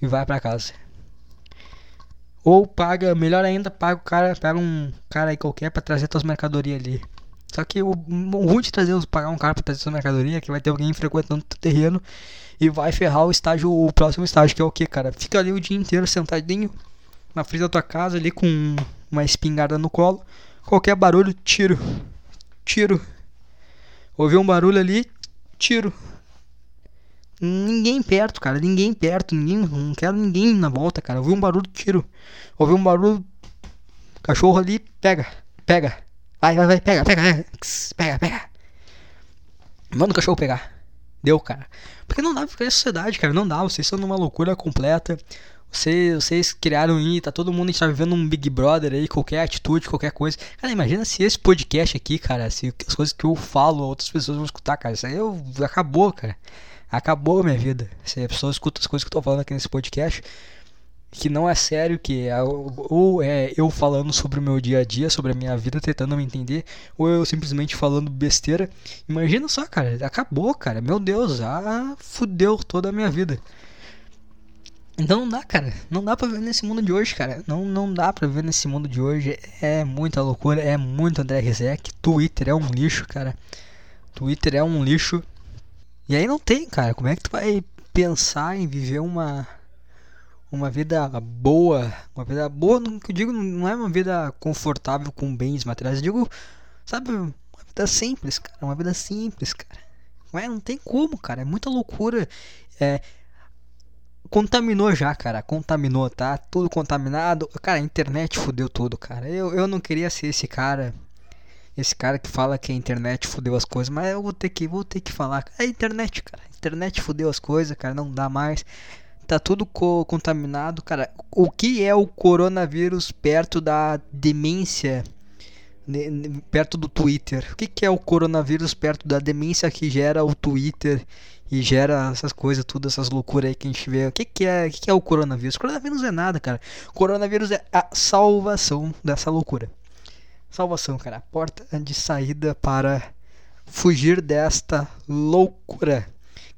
E vai para casa. Ou paga, melhor ainda, paga o cara, pega um cara aí qualquer para trazer tuas mercadorias ali. Só que o, o ruim de trazer, pagar um cara para trazer sua mercadoria é que vai ter alguém frequentando o terreno e vai ferrar o estágio, o próximo estágio, que é o que, cara? Fica ali o dia inteiro sentadinho, na frente da tua casa ali com uma espingarda no colo. Qualquer barulho, tiro. Tiro. Ouviu um barulho ali, tiro. Ninguém perto, cara. Ninguém perto. Ninguém. Não quero ninguém na volta, cara. Ouviu um barulho, tiro. Ouviu um barulho. Cachorro ali, pega. Pega. Vai, vai, vai. Pega, pega. Pega, pega. Manda o cachorro pegar. Deu, cara. Porque não dá pra ficar em sociedade, cara. Não dá. Vocês estão numa loucura completa. Vocês, vocês criaram aí, tá todo mundo está vivendo um Big Brother aí, qualquer atitude, qualquer coisa. Cara, imagina se esse podcast aqui, cara, se as coisas que eu falo, outras pessoas vão escutar, cara. Isso aí eu, acabou, cara. Acabou a minha vida. Se a pessoa escuta as coisas que eu tô falando aqui nesse podcast, que não é sério, que é, ou é eu falando sobre o meu dia a dia, sobre a minha vida, tentando me entender, ou eu simplesmente falando besteira. Imagina só, cara, acabou, cara. Meu Deus, ah, fudeu toda a minha vida. Então não dá, cara. Não dá pra viver nesse mundo de hoje, cara. Não, não dá pra viver nesse mundo de hoje. É muita loucura, é muito André Rizek. Twitter é um lixo, cara. Twitter é um lixo. E aí não tem, cara. Como é que tu vai pensar em viver uma uma vida boa, uma vida boa, no que eu digo, não é uma vida confortável com bens materiais, eu digo, sabe, uma vida simples, cara, uma vida simples, cara. Não, é, não tem como, cara, é muita loucura. É, contaminou já, cara. Contaminou, tá? Tudo contaminado. Cara, a internet fudeu tudo, cara. Eu, eu não queria ser esse cara. Esse cara que fala que a internet fudeu as coisas, mas eu vou ter que, vou ter que falar. É a internet, cara. A internet fudeu as coisas, cara. Não dá mais. Tá tudo co contaminado, cara. O que é o coronavírus perto da demência? Perto do Twitter. O que, que é o coronavírus perto da demência que gera o Twitter e gera essas coisas, tudo essas loucuras aí que a gente vê. O que, que é, o que, que é o coronavírus? O coronavírus não é nada, cara. O coronavírus é a salvação dessa loucura. Salvação, cara. A porta de saída para fugir desta loucura.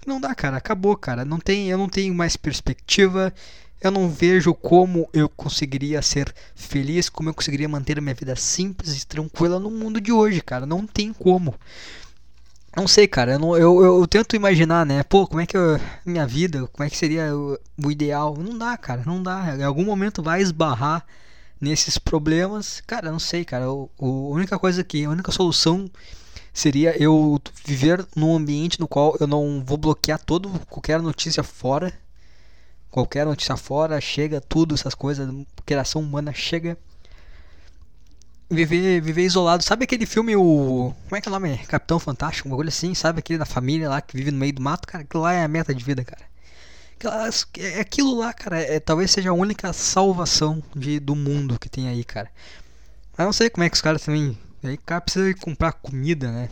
Não dá, cara. Acabou, cara. Não tem, eu não tenho mais perspectiva. Eu não vejo como eu conseguiria ser feliz, como eu conseguiria manter a minha vida simples e tranquila no mundo de hoje, cara. Não tem como. Não sei, cara. Eu, não, eu, eu, eu, tento imaginar, né? Pô, como é que eu, minha vida, como é que seria o, o, ideal? Não dá, cara. Não dá. Em algum momento vai esbarrar nesses problemas. Cara, não sei, cara. O, a única coisa que, a única solução seria eu viver num ambiente no qual eu não vou bloquear todo qualquer notícia fora. Qualquer notícia fora, chega tudo, essas coisas, criação humana chega viver, viver isolado. Sabe aquele filme, o. Como é que é o nome? Capitão Fantástico, um bagulho assim, sabe? Aquele da família lá que vive no meio do mato, cara. Aquilo lá é a meta de vida, cara. É, aquilo lá, cara, é, talvez seja a única salvação de, do mundo que tem aí, cara. Mas não sei como é que os caras também. Aí o cara precisa comprar comida, né?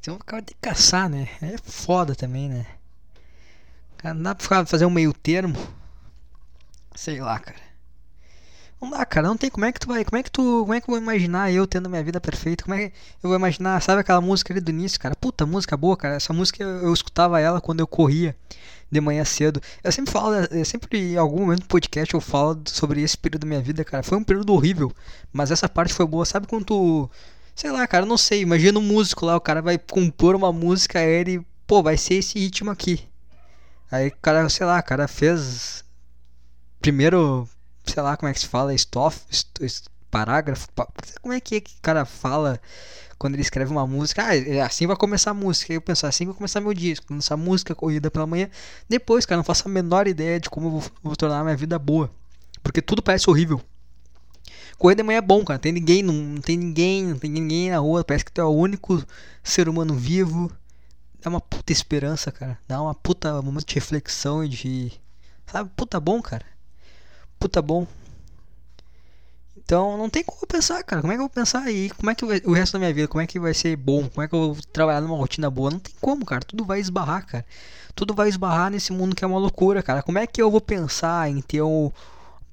Então o cara tem que caçar, né? É foda também, né? Cara, não dá pra fazer um meio termo. Sei lá, cara. Não dá, cara, não tem como é que tu vai, como é que tu, como é que eu vou imaginar eu tendo minha vida perfeita? Como é que eu vou imaginar, sabe aquela música ali do início, cara? Puta, música boa, cara. Essa música eu, eu escutava ela quando eu corria de manhã cedo. Eu sempre falo, eu sempre em algum momento do podcast eu falo sobre esse período da minha vida, cara. Foi um período horrível, mas essa parte foi boa. Sabe quando tu, sei lá, cara, não sei, imagina um músico lá, o cara vai compor uma música, ele, pô, vai ser esse ritmo aqui. Aí o cara, sei lá, o cara fez primeiro sei lá como é que se fala, estof, parágrafo, como é que, é que o cara fala quando ele escreve uma música, ah, é assim vai começar a música, aí eu penso, assim vai começar meu disco, lançar música corrida pela manhã, depois, cara, não faço a menor ideia de como eu vou, vou tornar a minha vida boa, porque tudo parece horrível. Correr de manhã é bom, cara, tem ninguém, não, não tem ninguém, não tem ninguém na rua, parece que tu é o único ser humano vivo, dá uma puta esperança, cara, dá uma puta momento de reflexão e de, sabe, puta bom, cara puta bom. Então não tem como pensar, cara. Como é que eu vou pensar aí? Como é que o resto da minha vida? Como é que vai ser bom? Como é que eu vou trabalhar numa rotina boa? Não tem como, cara. Tudo vai esbarrar, cara. Tudo vai esbarrar nesse mundo que é uma loucura, cara. Como é que eu vou pensar em ter um.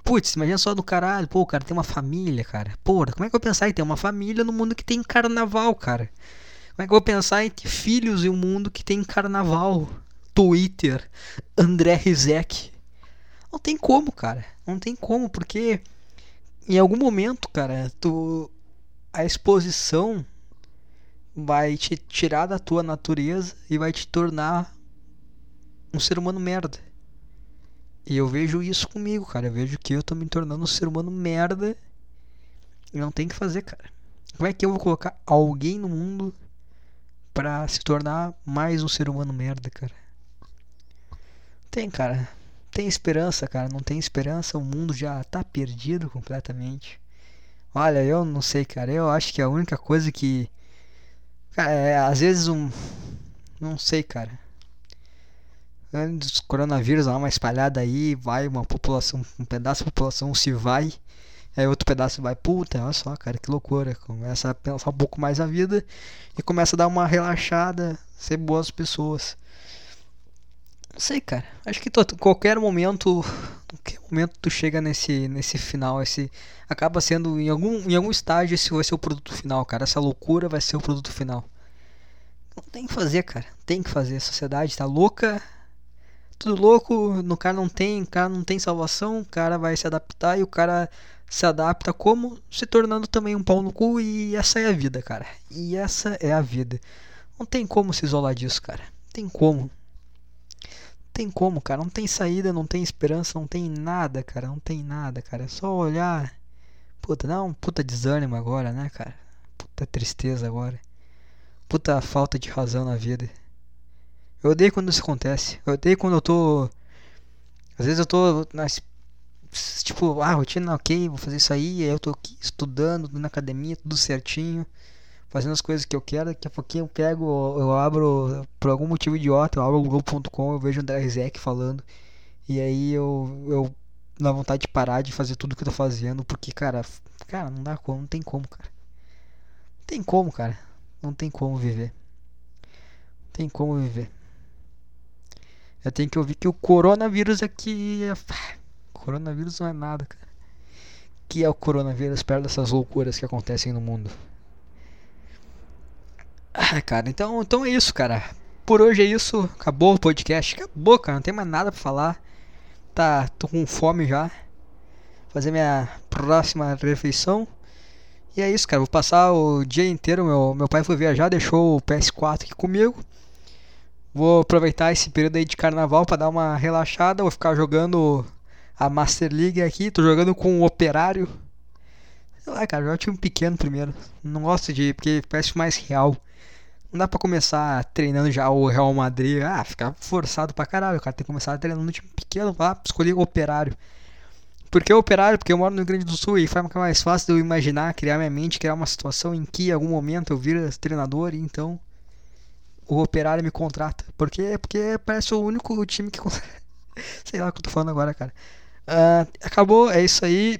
Putz, imagina só do caralho, pô, cara tem uma família, cara. Porra, como é que eu vou pensar em ter uma família no mundo que tem carnaval, cara? Como é que eu vou pensar em filhos em um mundo que tem carnaval? Twitter, André Rizek. Não tem como, cara. Não tem como, porque em algum momento, cara, tu a exposição vai te tirar da tua natureza e vai te tornar um ser humano merda. E eu vejo isso comigo, cara. Eu vejo que eu tô me tornando um ser humano merda e não tem que fazer, cara. Como é que eu vou colocar alguém no mundo para se tornar mais um ser humano merda, cara? Tem, cara tem esperança, cara. Não tem esperança. O mundo já tá perdido completamente. Olha, eu não sei, cara. Eu acho que a única coisa que. Cara, é, às vezes um. Não sei, cara. Antes coronavírus lá, uma espalhada aí, vai uma população, um pedaço da população se vai, aí outro pedaço vai, puta, olha só, cara, que loucura. Começa a pensar um pouco mais a vida e começa a dar uma relaxada, ser boas pessoas. Não sei, cara. Acho que tu, qualquer momento, qualquer momento tu chega nesse nesse final, esse acaba sendo em algum em algum estágio esse vai ser o produto final, cara. Essa loucura vai ser o produto final. Não tem que fazer, cara. Tem que fazer. A sociedade tá louca. tudo louco, no cara não tem, cara não tem salvação, o cara vai se adaptar e o cara se adapta como se tornando também um pau no cu e essa é a vida, cara. E essa é a vida. Não tem como se isolar disso, cara. Não tem como. Tem como, cara. Não tem saída, não tem esperança, não tem nada, cara. Não tem nada, cara. É só olhar. Puta, dá um puta desânimo agora, né, cara? Puta tristeza agora. Puta falta de razão na vida. Eu odeio quando isso acontece. Eu odeio quando eu tô. Às vezes eu tô nas. Tipo, ah, rotina ok, vou fazer isso aí. Eu tô aqui estudando, na academia, tudo certinho. Fazendo as coisas que eu quero. Daqui a pouquinho eu pego, eu abro, por algum motivo idiota, eu abro o Globo.com, eu vejo o André Rizek falando. E aí eu, eu dá vontade de parar de fazer tudo que eu tô fazendo. Porque, cara, cara, não dá como, não tem como, cara. Não tem como, cara. Não tem como viver. Não tem como viver. Eu tenho que ouvir que o coronavírus aqui. É... Coronavírus não é nada, cara. Que é o coronavírus perto dessas loucuras que acontecem no mundo. Ah, cara, então, então é isso, cara. Por hoje é isso. Acabou o podcast. Acabou, cara. Não tem mais nada pra falar. Tá, tô com fome já. Fazer minha próxima refeição. E é isso, cara. Vou passar o dia inteiro. Meu, meu pai foi viajar, deixou o PS4 aqui comigo. Vou aproveitar esse período aí de carnaval para dar uma relaxada. Vou ficar jogando a Master League aqui. Tô jogando com o Operário. Sei lá, cara, jogar time pequeno primeiro. Não gosto de. porque parece mais real. Não dá pra começar treinando já o Real Madrid. Ah, ficar forçado pra caralho. Cara tem que começar treinando no time pequeno lá, escolher Operário. Por que Operário? Porque eu moro no Rio Grande do Sul e fica mais fácil de eu imaginar, criar minha mente, criar uma situação em que em algum momento eu vira treinador e então o Operário me contrata. Porque, porque parece o único time que. Sei lá o que eu tô falando agora, cara. Uh, acabou, é isso aí.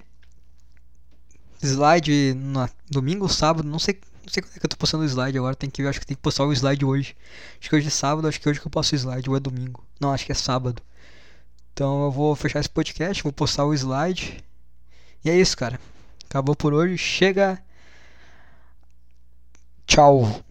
Slide no domingo ou sábado, não sei, não sei quando é que eu tô postando o slide agora. Tem que acho que tem que postar o slide hoje. Acho que hoje é sábado, acho que hoje que eu posto o slide, ou é domingo. Não, acho que é sábado. Então eu vou fechar esse podcast, vou postar o slide. E é isso, cara. Acabou por hoje. Chega. Tchau.